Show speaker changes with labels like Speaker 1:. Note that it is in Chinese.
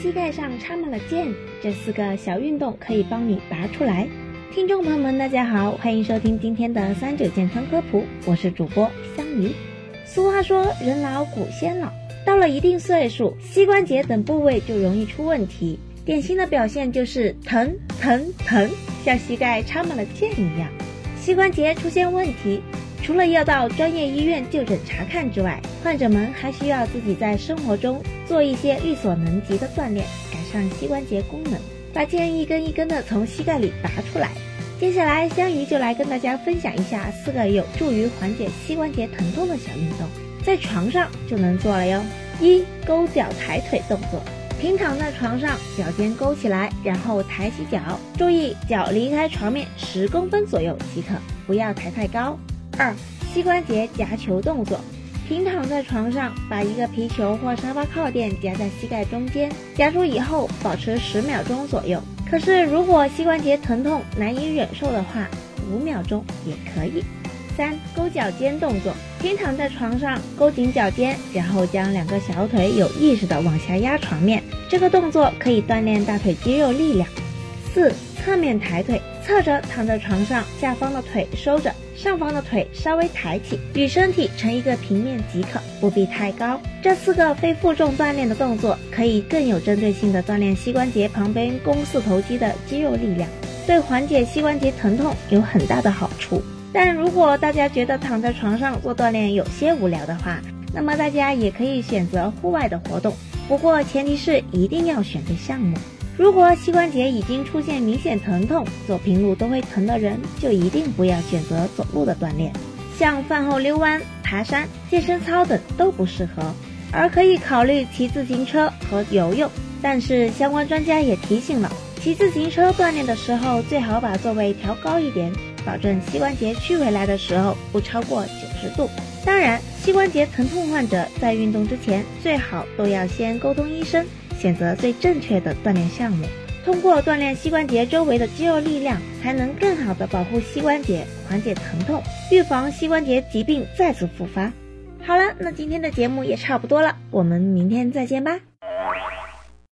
Speaker 1: 膝盖上插满了剑，这四个小运动可以帮你拔出来。听众朋友们，大家好，欢迎收听今天的三九健康科普，我是主播香鱼。俗话说，人老骨先老，到了一定岁数，膝关节等部位就容易出问题。典型的表现就是疼疼疼，像膝盖插满了剑一样。膝关节出现问题，除了要到专业医院就诊查看之外，患者们还需要自己在生活中做一些力所能及的锻炼，改善膝关节功能，把剑一根一根的从膝盖里拔出来。接下来，香鱼就来跟大家分享一下四个有助于缓解膝关节疼痛的小运动，在床上就能做了哟。一、勾脚抬腿动作。平躺在床上，脚尖勾起来，然后抬起脚，注意脚离开床面十公分左右即可，不要抬太高。二、膝关节夹球动作。平躺在床上，把一个皮球或沙发靠垫夹在膝盖中间，夹住以后保持十秒钟左右。可是如果膝关节疼痛难以忍受的话，五秒钟也可以。三、勾脚尖动作。平躺在床上，勾紧脚尖，然后将两个小腿有意识的往下压床面。这个动作可以锻炼大腿肌肉力量。四、侧面抬腿，侧着躺在床上，下方的腿收着，上方的腿稍微抬起，与身体成一个平面即可，不必太高。这四个非负重锻炼的动作，可以更有针对性的锻炼膝关节旁边肱四头肌的肌肉力量，对缓解膝关节疼痛有很大的好处。但如果大家觉得躺在床上做锻炼有些无聊的话，那么大家也可以选择户外的活动。不过前提是一定要选对项目。如果膝关节已经出现明显疼痛，走平路都会疼的人，就一定不要选择走路的锻炼，像饭后遛弯、爬山、健身操等都不适合，而可以考虑骑自行车和游泳。但是相关专家也提醒了，骑自行车锻炼的时候，最好把座位调高一点。保证膝关节屈回来的时候不超过九十度。当然，膝关节疼痛患者在运动之前最好都要先沟通医生，选择最正确的锻炼项目。通过锻炼膝关节周围的肌肉力量，才能更好的保护膝关节，缓解疼痛，预防膝关节疾病再次复发。好了，那今天的节目也差不多了，我们明天再见吧。